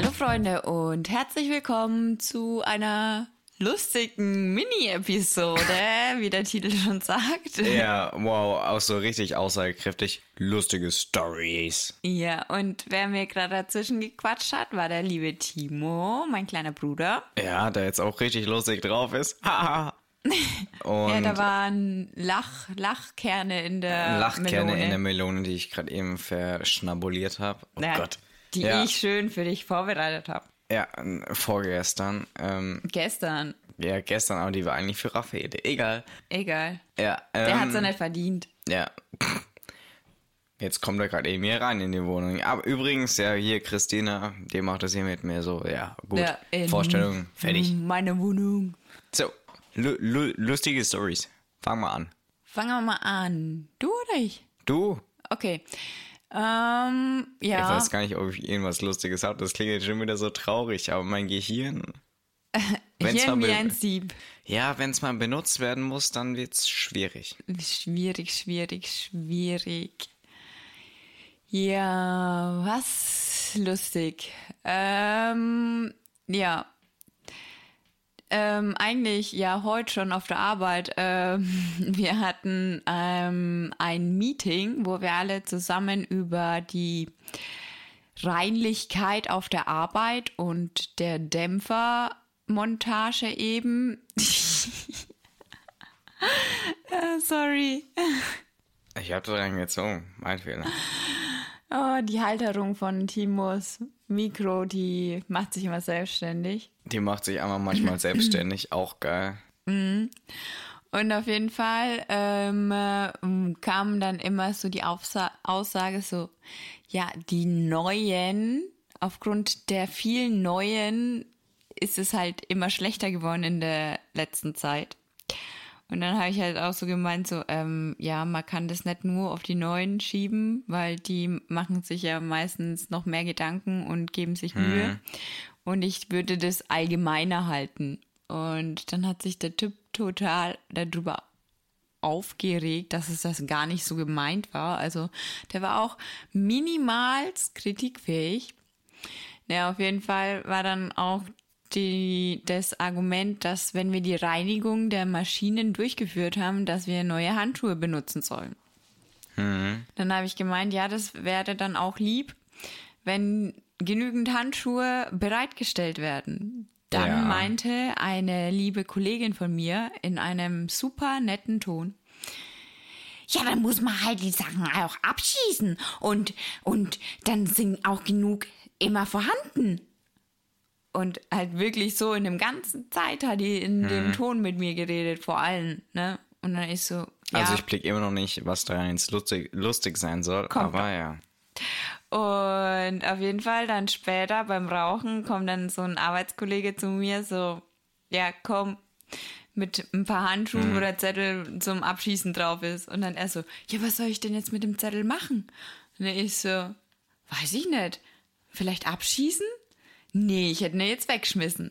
Hallo Freunde und herzlich willkommen zu einer lustigen Mini-Episode, wie der Titel schon sagt. Ja, wow, auch so richtig aussagekräftig. Lustige Stories. Ja, und wer mir gerade dazwischen gequatscht hat, war der liebe Timo, mein kleiner Bruder. Ja, der jetzt auch richtig lustig drauf ist. Haha. Ja, da waren Lach, Lachkerne in der Lachkerne Melone. in der Melone, die ich gerade eben verschnabuliert habe. Oh Ja, Gott. Die ja, ich schön für dich vorbereitet habe. Ja, vorgestern. Ähm, Gestern. ja, gestern, aber die war eigentlich für Raphael. Egal. Egal. Ja, Der ähm, hat's ja nicht verdient. Ja. Jetzt kommt er gerade eben hier rein in die Wohnung. Aber übrigens, ja, hier Christina, die macht das hier mit mir so, ja, gut. Ja, in- Vorstellung, fertig. Meine Wohnung. So, lu lu lustige Stories. Fang mal an. Fangen wir mal an. Du oder ich? Du? Okay. Ähm, Ich ja. weiß gar nicht, ob ich irgendwas Lustiges habe. Das klingt jetzt schon wieder so traurig, aber mein Gehirn. wenn's mal wie ein Sieb. Ja, wenn es mal benutzt werden muss, dann wird's schwierig. Schwierig, schwierig, schwierig. Ja, was lustig. Ähm, ja. Ähm, eigentlich ja heute schon auf der Arbeit. Ähm, wir hatten ähm, ein Meeting, wo wir alle zusammen über die Reinlichkeit auf der Arbeit und der Dämpfermontage eben. äh, sorry. Ich hab das reingezogen. Mein Fehler. Oh, die Halterung von Timos Mikro, die macht sich immer selbstständig. Die macht sich einmal manchmal selbstständig. Auch geil. Und auf jeden Fall ähm, äh, kam dann immer so die Aufsa Aussage so, ja, die neuen, aufgrund der vielen neuen ist es halt immer schlechter geworden in der letzten Zeit. Und dann habe ich halt auch so gemeint, so, ähm, ja, man kann das nicht nur auf die Neuen schieben, weil die machen sich ja meistens noch mehr Gedanken und geben sich Mühe. Und ich würde das allgemeiner halten. Und dann hat sich der Typ total darüber aufgeregt, dass es das gar nicht so gemeint war. Also der war auch minimals kritikfähig. Ja, auf jeden Fall war dann auch die, das Argument, dass wenn wir die Reinigung der Maschinen durchgeführt haben, dass wir neue Handschuhe benutzen sollen. Dann habe ich gemeint, ja, das wäre dann auch lieb, wenn genügend Handschuhe bereitgestellt werden. Dann Ja. meinte eine liebe Kollegin von mir in einem super netten Ton, ja, dann muss man halt die Sachen auch abschießen und, und dann sind auch genug immer vorhanden. Und halt wirklich so in dem ganzen Zeit hat die in Mhm. dem Ton mit mir geredet, vor allem, ne? Und dann ist so, ja, Also ich blick immer noch nicht, was daran jetzt lustig, lustig sein soll. Aber ja. Und auf jeden Fall dann später beim Rauchen kommt dann so ein Arbeitskollege zu mir, so, ja, komm, mit ein paar Handschuhen, wo der Zettel zum Abschießen drauf ist. Und dann er so, ja, was soll ich denn jetzt mit dem Zettel machen? Und dann ich so, weiß ich nicht. Vielleicht abschießen? Nee, ich hätte ihn jetzt weggeschmissen.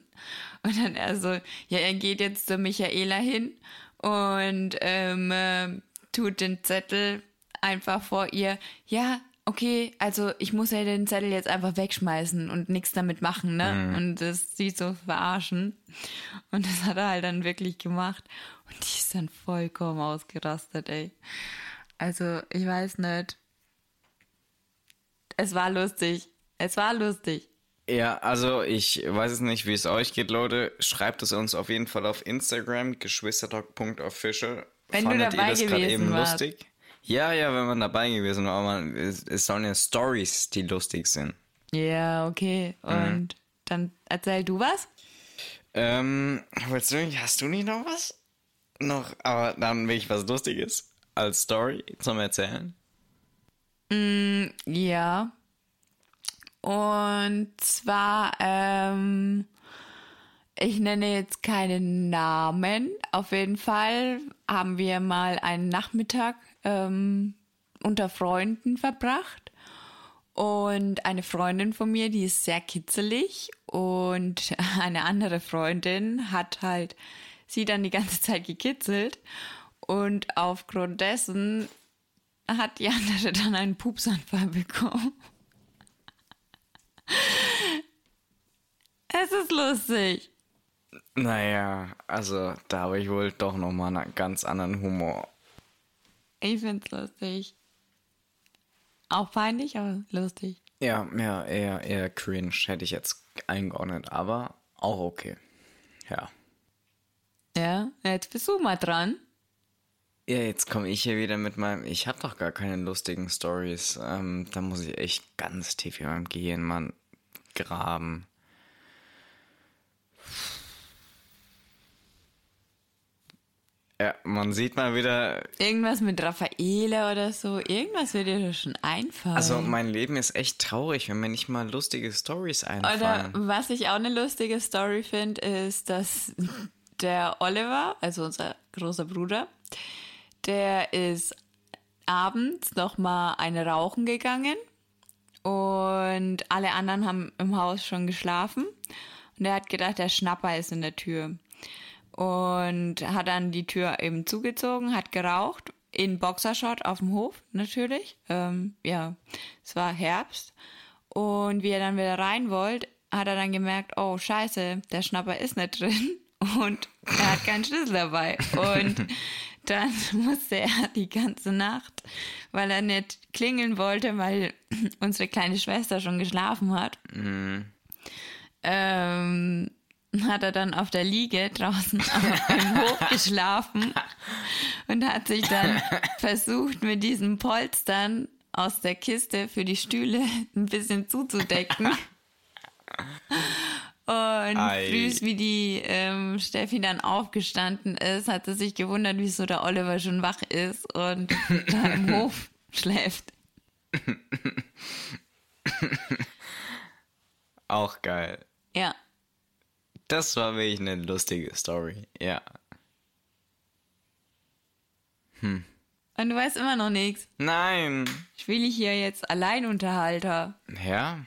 Und dann er so, ja, er geht jetzt zur Michaela hin und ähm, äh, tut den Zettel einfach vor ihr. Ja, okay, also ich muss ja den Zettel jetzt einfach wegschmeißen und nichts damit machen, ne? Und das sie so verarschen. Und das hat er halt dann wirklich gemacht. Und die ist dann vollkommen ausgerastet, ey. Also, ich weiß nicht. Es war lustig. Es war lustig. Ja, also ich weiß es nicht, wie es euch geht, Leute. Schreibt es uns auf jeden Fall auf Instagram, geschwistertalk.official. Wenn du Fandet dabei ihr das gerade gewesen eben warst. lustig? Ja, ja, wenn man dabei gewesen war, aber man, es, es sollen ja Stories, die lustig sind. Ja, okay. Und dann erzähl du was? Ähm, willst du nicht, hast du nicht noch was? Noch, aber dann will ich was Lustiges als Story zum Erzählen. Ja. Und zwar, ähm, ich nenne jetzt keinen Namen. Auf jeden Fall haben wir mal einen Nachmittag ähm, unter Freunden verbracht. Und eine Freundin von mir, die ist sehr kitzelig. Und eine andere Freundin hat halt sie dann die ganze Zeit gekitzelt. Und aufgrund dessen hat die andere dann einen Pupsanfall bekommen. Es ist lustig. Naja, also da habe ich wohl doch nochmal einen ganz anderen Humor. Ich find's lustig. Auch peinlich, aber lustig. Ja, ja, eher, eher cringe hätte ich jetzt eingeordnet, aber auch okay. Ja. Ja, jetzt bist du mal dran. Ja, jetzt komme ich hier wieder mit meinem. Ich habe doch gar keine lustigen Stories. Ähm, da muss ich echt ganz tief in meinem Gehirn mal graben. Ja, man sieht mal wieder. Irgendwas mit Raffaele oder so. Irgendwas wird dir schon einfallen. Also, mein Leben ist echt traurig, wenn mir nicht mal lustige Stories einfallen. Oder was ich auch eine lustige Story finde, ist, dass der Oliver, also unser großer Bruder, der ist abends nochmal eine rauchen gegangen und alle anderen haben im Haus schon geschlafen. Und er hat gedacht, der Schnapper ist in der Tür und hat dann die Tür eben zugezogen, hat geraucht, in Boxershot auf dem Hof natürlich. Ähm, ja, es war Herbst. Und wie er dann wieder rein wollte, hat er dann gemerkt, oh scheiße, der Schnapper ist nicht drin und er hat keinen Schlüssel dabei. Und dann musste er die ganze Nacht, weil er nicht klingeln wollte, weil unsere kleine Schwester schon geschlafen hat, Mhm. ähm, hat er dann auf der Liege draußen im Hof geschlafen und hat sich dann versucht, mit diesen Polstern aus der Kiste für die Stühle ein bisschen zuzudecken. Und Ei. wie die ähm, Steffi dann aufgestanden ist, hat sie sich gewundert, wieso der Oliver schon wach ist und da im Hof schläft. Auch geil. Ja. Das war wirklich eine lustige Story. Ja. Und du weißt immer noch nichts. Nein. Spiele ich hier jetzt Alleinunterhalter? Ja.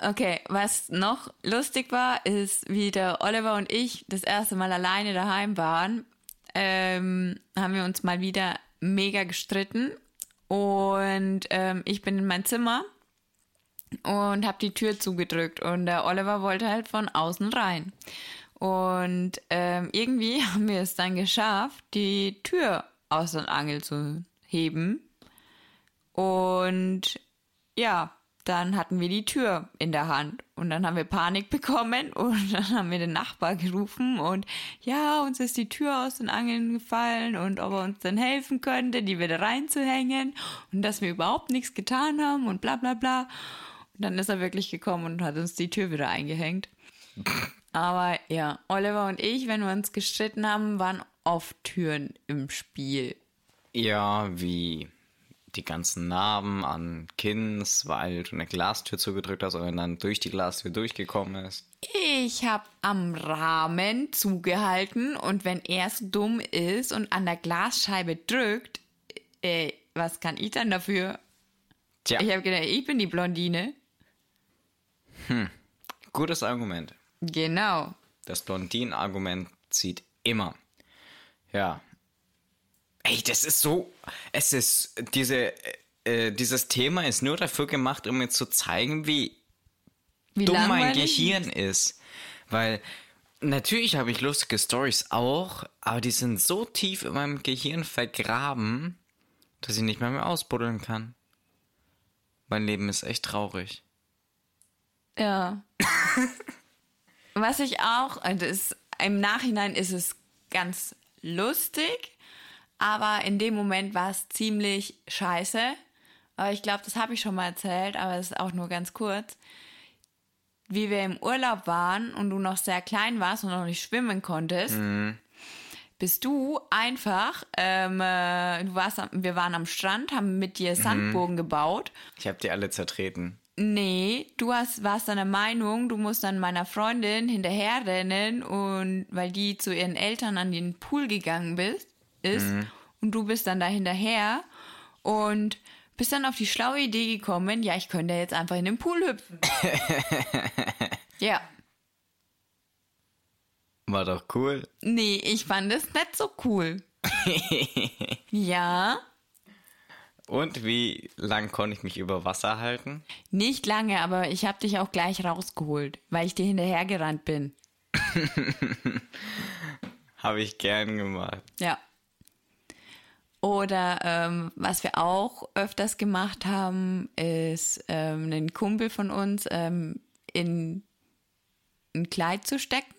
Okay, was noch lustig war, ist, wie der Oliver und ich das erste Mal alleine daheim waren, ähm, haben wir uns mal wieder mega gestritten. Und ähm, ich bin in mein Zimmer und habe die Tür zugedrückt. Und der Oliver wollte halt von außen rein. Und ähm, irgendwie haben wir es dann geschafft, die Tür aus dem Angel zu heben. Und ja, dann hatten wir die Tür in der Hand und dann haben wir Panik bekommen und dann haben wir den Nachbar gerufen und ja, uns ist die Tür aus den Angeln gefallen und ob er uns dann helfen könnte, die wieder reinzuhängen und dass wir überhaupt nichts getan haben und bla bla bla. Und dann ist er wirklich gekommen und hat uns die Tür wieder eingehängt. Aber ja, Oliver und ich, wenn wir uns gestritten haben, waren oft Türen im Spiel. Ja, wie die ganzen Narben an Kinns, weil du eine Glastür zugedrückt hast und dann durch die Glastür durchgekommen ist. Ich habe am Rahmen zugehalten und wenn er so dumm ist und an der Glasscheibe drückt, äh, was kann ich dann dafür? Tja, Ich habe gedacht, ich bin die Blondine. gutes Argument. Genau. Das Blondinen-Argument zieht immer. Ja. Ey, das ist so. Es ist. Diese. Äh, dieses Thema ist nur dafür gemacht, um mir zu zeigen, wie Wie dumm mein. Gehirn ist. Weil natürlich habe ich lustige Stories auch, aber die sind so tief in meinem Gehirn vergraben, dass ich nicht mehr, mehr ausbuddeln kann. Mein Leben ist echt traurig. Ja. Was ich auch, und es, im Nachhinein ist es ganz lustig, aber in dem Moment war es ziemlich scheiße. Aber ich glaube, das habe ich schon mal erzählt, aber es ist auch nur ganz kurz. Wie wir im Urlaub waren und du noch sehr klein warst und noch nicht schwimmen konntest, bist du einfach, ähm, äh, du warst, wir waren am Strand, haben mit dir Sandburgen gebaut Ich habe die alle zertreten. Nee, du hast, warst dann der Meinung, du musst dann meiner Freundin hinterherrennen und weil die zu ihren Eltern an den Pool gegangen bist, ist und du bist dann da hinterher und bist dann auf die schlaue Idee gekommen, ja, ich könnte jetzt einfach in den Pool hüpfen. ja. War doch cool. Nee, ich fand es nicht so cool. ja, Und wie lang konnte ich mich über Wasser halten? Nicht lange, aber ich habe dich auch gleich rausgeholt, weil ich dir hinterhergerannt bin. Habe ich gern gemacht. Ja. Oder ähm, was wir auch öfters gemacht haben, ist ähm, einen Kumpel von uns ähm, in ein Kleid zu stecken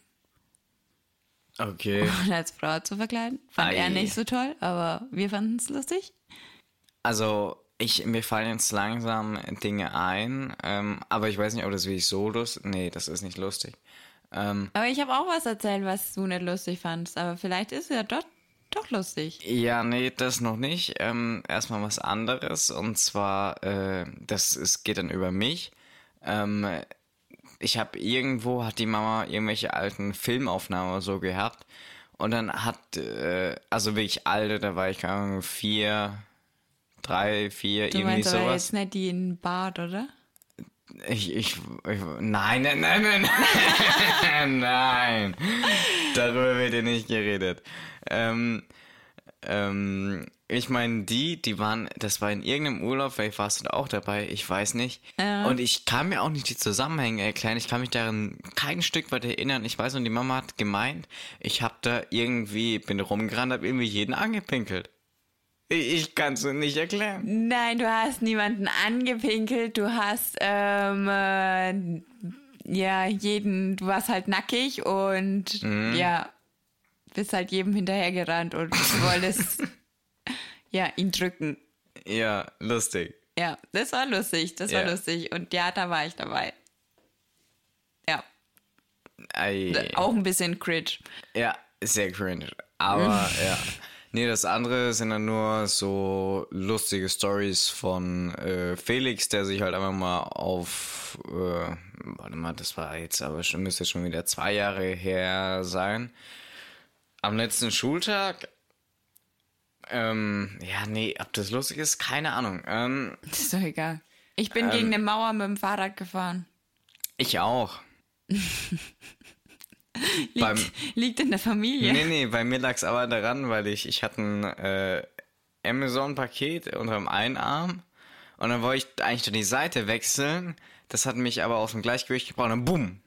Okay. und als Frau zu verkleiden. Fand Ei. er nicht so toll, aber wir fanden es lustig. Also, ich, mir fallen jetzt langsam Dinge ein, ähm, aber ich weiß nicht, ob das wirklich so lustig Nee, das ist nicht lustig. Ähm, Aber ich habe auch was erzählt, was du nicht lustig fandst. Aber vielleicht ist es ja doch, doch lustig. ja, nee, das noch nicht. Ähm, erstmal was anderes. Und zwar, äh, das ist, geht dann über mich. Ähm, ich habe irgendwo, hat die Mama irgendwelche alten Filmaufnahmen oder so gehabt. Und dann hat, äh, also wirklich alte, da war ich keine Ahnung, vier, drei, vier, Du irgendwie meinst aber sowas. jetzt nicht die in Bad, oder? Ich, ich, ich, nein, nein, nein, nein, nein. Darüber wird ja nicht geredet. Ähm, ähm, ich meine, die, die waren, das war in irgendeinem Urlaub, vielleicht warst du da auch dabei, ich weiß nicht. Ja. Und ich kann mir auch nicht die Zusammenhänge erklären, ich kann mich daran kein Stück weit erinnern. Ich weiß, und die Mama hat gemeint, ich hab da irgendwie, bin rumgerannt, hab irgendwie jeden angepinkelt. Ich, kann es nicht erklären. Nein, du hast niemanden angepinkelt. Du hast, ähm, äh, ja, jeden, du warst halt nackig und, Mhm. ja, bist halt jedem hinterhergerannt und wolltest, ja, ihn drücken. Ja, lustig. Ja, das war lustig, das war Ja. lustig. Und ja, da war ich dabei. Ja, Ei. auch ein bisschen cringe. Ja, sehr cringe. Aber ja. Nee, das andere sind dann nur so lustige Stories von äh, Felix, der sich halt einfach mal auf, äh, warte mal, das war jetzt aber schon, müsste schon wieder zwei Jahre her sein. Am letzten Schultag, ähm, ja, nee, ob das lustig ist, keine Ahnung. Ähm, Das ist doch egal. Ich bin gegen eine Mauer mit dem Fahrrad gefahren. ich auch. Liegt, Beim- liegt in der Familie. Nee, nee, bei mir lag es aber daran, weil ich, ich hatte ein äh, Amazon-Paket unter dem einen Arm und dann wollte ich eigentlich die Seite wechseln. Das hat mich aber aus dem Gleichgewicht gebracht und bumm,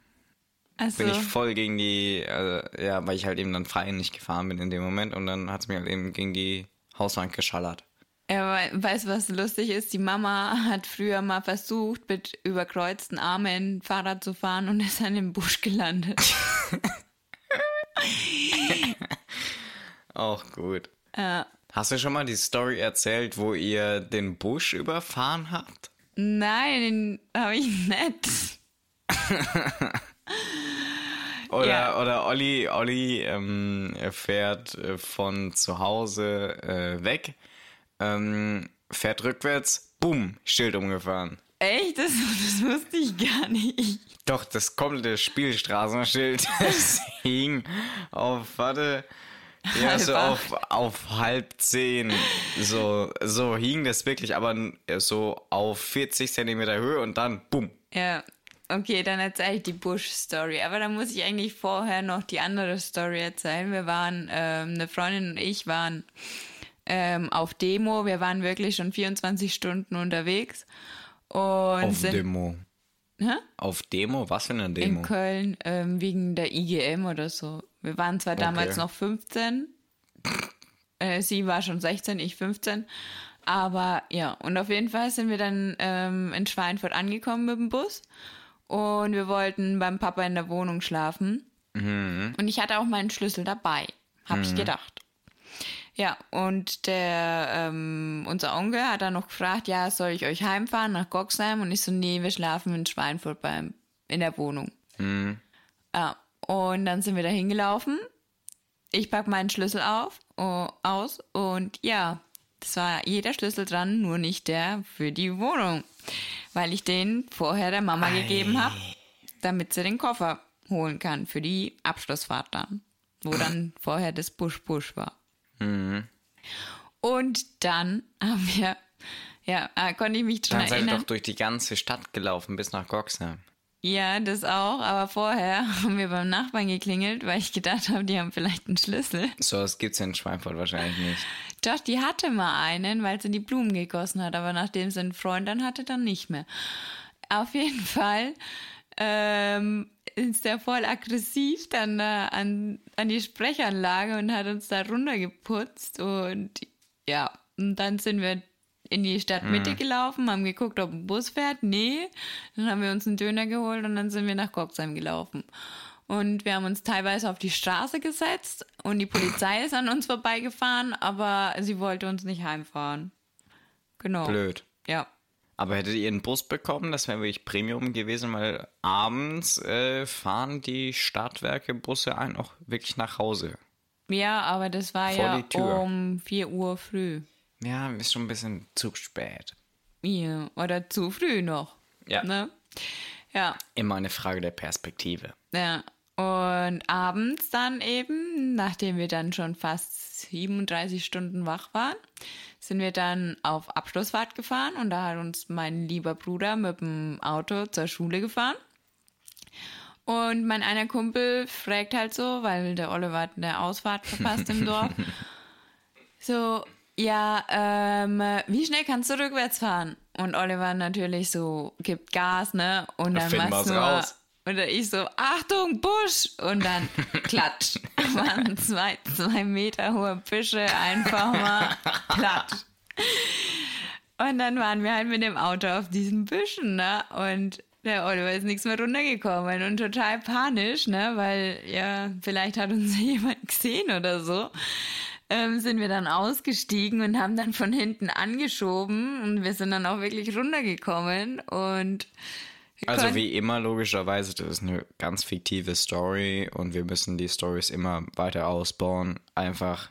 Also, bin ich voll gegen die, äh, ja, weil ich halt eben dann frei nicht gefahren bin in dem Moment und dann hat es mir halt eben gegen die Hauswand geschallert. ja, we- weißt du, was lustig ist? Die Mama hat früher mal versucht, mit überkreuzten Armen Fahrrad zu fahren und ist dann im Busch gelandet. Auch gut. äh, Hast du schon mal die Story erzählt, wo ihr den Busch überfahren habt? nein, habe ich nicht. Oder, Ja. oder Olli, Olli ähm, fährt äh, von zu Hause äh, weg, ähm, fährt rückwärts, bumm, Schild umgefahren. Echt? Das, das wusste ich gar nicht. Doch, das komplette Spielstraßenschild das hing auf, warte, ja, so Halb auf, auf halb zehn. So, so hing das wirklich, aber so auf 40 Zentimeter Höhe und dann bumm. Ja, okay, dann erzähle ich die Bush-Story. Aber dann muss ich eigentlich vorher noch die andere Story erzählen. Wir waren, ähm, eine Freundin und ich waren ähm, auf Demo. Wir waren wirklich schon 24 Stunden unterwegs. Und Auf sind Demo. Hä? Auf Demo? Was für eine in Demo? Köln ähm, wegen der IGM oder so. Wir waren zwar damals Okay. noch 15. Äh, sie war schon 16, ich 15. Aber ja, und auf jeden Fall sind wir dann ähm, in Schweinfurt angekommen mit dem Bus. Und wir wollten beim Papa in der Wohnung schlafen. Und ich hatte auch meinen Schlüssel dabei, habe ich gedacht. Ja, und der, ähm, unser Onkel hat dann noch gefragt, ja, soll ich euch heimfahren nach Goxheim? Und ich so, nee, wir schlafen in Schweinfurt beim, in der Wohnung. Ja, und dann sind wir da hingelaufen. Ich pack meinen Schlüssel auf, oh, aus und ja, das war jeder Schlüssel dran, nur nicht der für die Wohnung. Weil ich den vorher der Mama gegeben habe, damit sie den Koffer holen kann für die Abschlussfahrt dann. Wo dann vorher das Busch-Busch war. Und dann haben wir, ja, äh, konnte ich mich dran Dann seid ihr erinnern. doch durch die ganze Stadt gelaufen bis nach Goxheim. Ja, das auch, aber vorher haben wir beim Nachbarn geklingelt, weil ich gedacht habe, die haben vielleicht einen Schlüssel. So, das gibt's in Schweinfurt wahrscheinlich nicht. Doch, die hatte mal einen, weil sie die Blumen gegossen hat, aber nachdem sie einen Freund dann hatte, dann nicht mehr. Auf jeden Fall ähm, ist der voll aggressiv dann äh, an, an die Sprechanlage und hat uns da runtergeputzt und ja, und dann sind wir in die Stadtmitte Mhm. gelaufen, haben geguckt, ob ein Bus fährt. Nee. Dann haben wir uns einen Döner geholt und dann sind wir nach Goxheim gelaufen. Und wir haben uns teilweise auf die Straße gesetzt und die Polizei ist an uns vorbeigefahren, aber sie wollte uns nicht heimfahren. Genau. Blöd. Ja. Aber hättet ihr einen Bus bekommen, das wäre wirklich Premium gewesen, weil abends äh, fahren die Stadtwerke Busse ein auch wirklich nach Hause. Ja, aber das war Vor ja um 4 Uhr früh. Ja, ist schon ein bisschen zu spät. Ja, oder zu früh noch. Ja. Ne? Ja, Immer eine Frage der Perspektive. ja. Und abends dann eben, nachdem wir dann schon fast 37 Stunden wach waren, sind wir dann auf Abschlussfahrt gefahren und da hat uns mein lieber Bruder mit dem Auto zur Schule gefahren. Und mein einer Kumpel fragt halt so, weil der Oliver hat eine Ausfahrt verpasst im Dorf. So, ja, ähm, wie schnell kannst du rückwärts fahren? Und Oliver natürlich so, gibt Gas, ne? Und dann machst du raus. Oder ich so, Achtung, Busch! Und dann klatsch. Waren zwei, zwei Meter hohe Büsche einfach mal platt. Und dann waren wir halt mit dem Auto auf diesen Büschen, ne? Und der Oliver ist nichts mehr runtergekommen und total panisch, ne? Weil, ja, vielleicht hat uns jemand gesehen oder so. Ähm, sind wir dann ausgestiegen und haben dann von hinten angeschoben und wir sind dann auch wirklich runtergekommen und Also wie immer, logischerweise, das ist eine ganz fiktive Story und wir müssen die Stories immer weiter ausbauen, einfach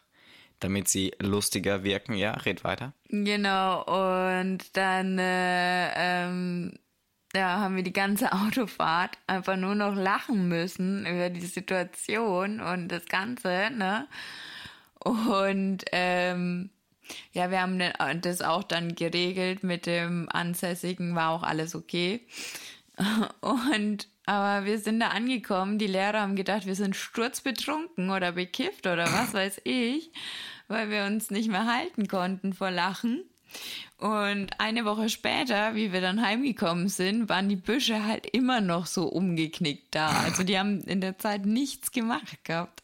damit sie lustiger wirken. Ja, red weiter. Genau, und dann äh, ähm, ja, haben wir die ganze Autofahrt einfach nur noch lachen müssen über die Situation und das Ganze, ne? Und ähm, ja, wir haben dann das auch dann geregelt mit dem Ansässigen, war auch alles okay. Und aber wir sind da angekommen, die Lehrer haben gedacht, wir sind sturzbetrunken oder bekifft oder was weiß ich, weil wir uns nicht mehr halten konnten vor Lachen. Und eine Woche später, wie wir dann heimgekommen sind, waren die Büsche halt immer noch so umgeknickt da. Also die haben in der Zeit nichts gemacht gehabt.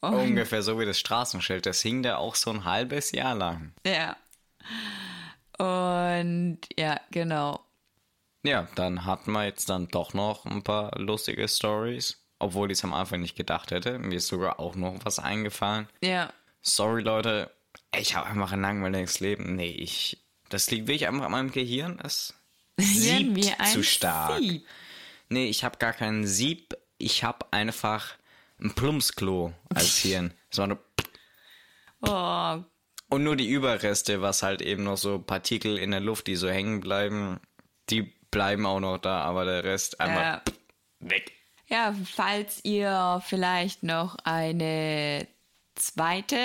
Und, Ungefähr so wie das Straßenschild. Das hing da auch so ein halbes Jahr lang. Ja. Und ja, genau. Ja, dann hatten wir jetzt dann doch noch ein paar lustige Stories. Obwohl ich es am Anfang nicht gedacht hätte. Mir ist sogar auch noch was eingefallen. Ja. Sorry, Leute. Ich habe einfach ein langweiliges Leben. Nee, ich. Das liegt wirklich einfach an meinem Gehirn. Es siebt ein zu stark. Sieb. Nee, ich habe gar keinen Sieb. Ich habe einfach ein Plumpsklo als Hirn. Das war nur Oh, und nur die Überreste, was halt eben noch so Partikel in der Luft, die so hängen bleiben, die bleiben auch noch da, aber der Rest einfach Ja. weg. Ja, falls ihr vielleicht noch eine zweite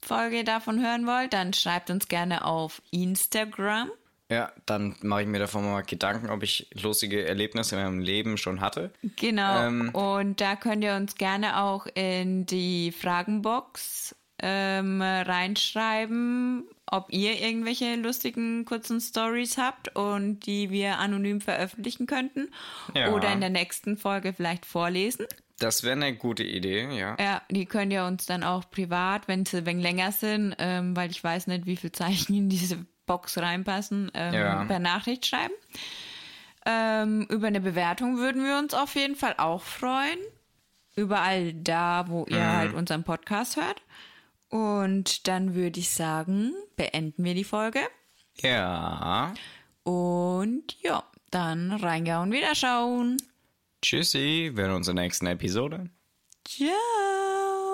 Folge davon hören wollt, dann schreibt uns gerne auf Instagram. Ja, dann mache ich mir davon mal Gedanken, ob ich lustige Erlebnisse in meinem Leben schon hatte. Genau. Ähm. Und da könnt ihr uns gerne auch in die Fragenbox ähm, reinschreiben, ob ihr irgendwelche lustigen kurzen Stories habt und die wir anonym veröffentlichen könnten Ja. oder in der nächsten Folge vielleicht vorlesen. Das wäre eine gute Idee, ja. Ja, die könnt ihr uns dann auch privat, wenn sie wenig länger sind, ähm, weil ich weiß nicht, wie viele Zeichen in diese Box reinpassen, ähm, Ja. per Nachricht schreiben. Ähm, über eine Bewertung würden wir uns auf jeden Fall auch freuen. Überall da, wo ihr halt unseren Podcast hört. Und dann würde ich sagen, beenden wir die Folge. Ja. Und ja, dann reingehauen, wieder schauen. Tschüssi, wir hören uns in der nächsten Episode. Ciao.